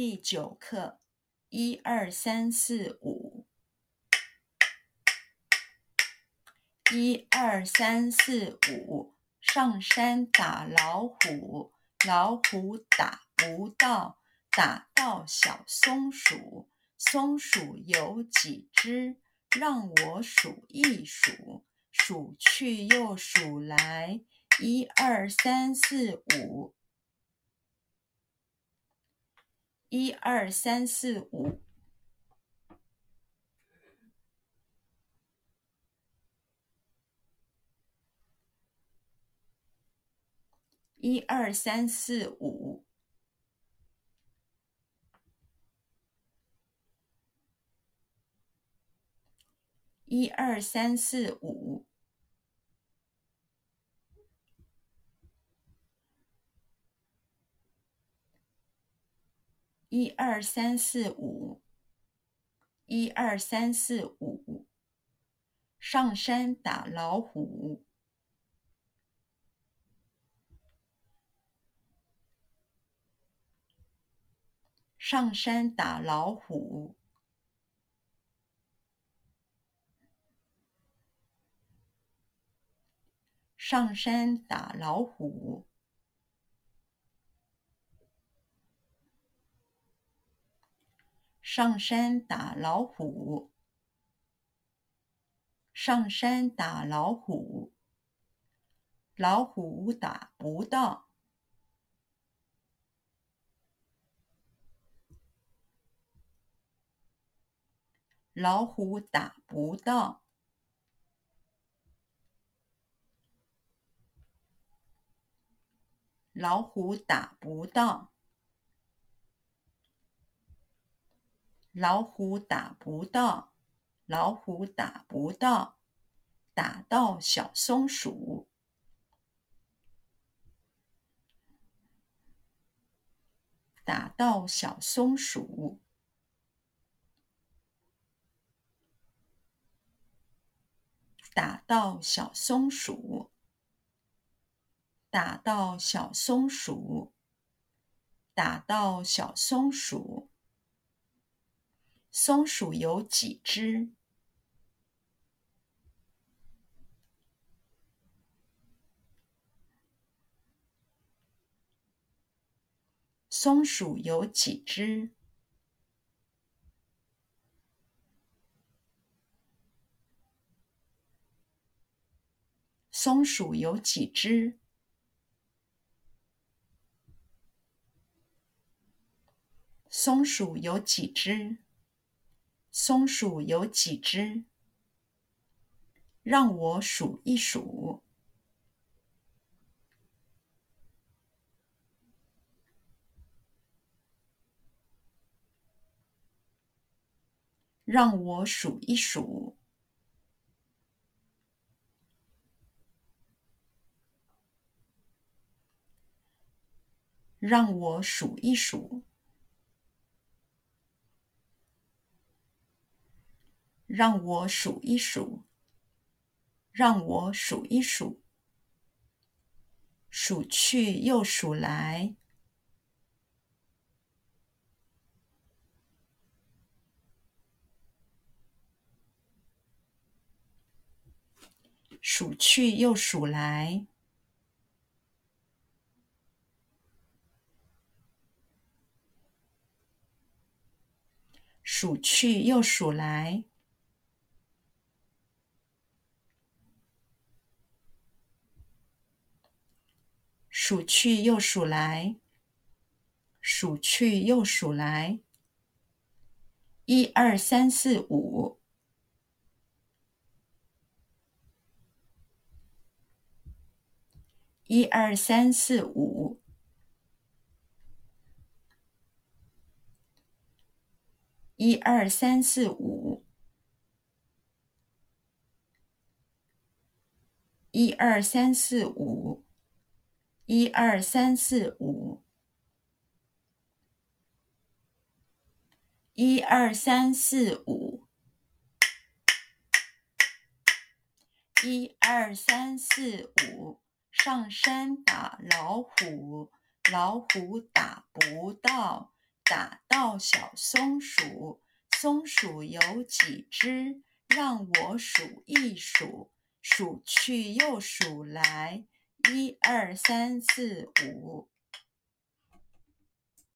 第九课，一二三四五，一二三四五，上山打老虎，老虎打不到，打到小松鼠，松鼠有几只？让我数一数，数去又数来，一二三四五。一二三四五，一二三四五，一二三四五。一二三四五，一二三四五，上山打老虎，上山打老虎，上山打老虎。上山打老虎，上山打老虎，老虎打不到，老虎打不到，老虎打不到。老虎打不到，老虎打不到，打到小松鼠，打到小松鼠，打到小松鼠，打到小松鼠，打到小松鼠。松鼠有几只？松鼠有几只？松鼠有几只？松鼠有几只？松鼠有几只？让我数一数。让我数一数。让我数一数。让我数一数，让我数一数，数去又数来，数去又数来，数去又数来。数去又数来，数去又数来，一二三四五，一二三四五，一二三四五，一二三四五。一二三四五，一二三四五，一二三四五，上山打老虎，老虎打不到，打到小松鼠，松鼠有几只？让我数一数，数去又数来，一二三四五。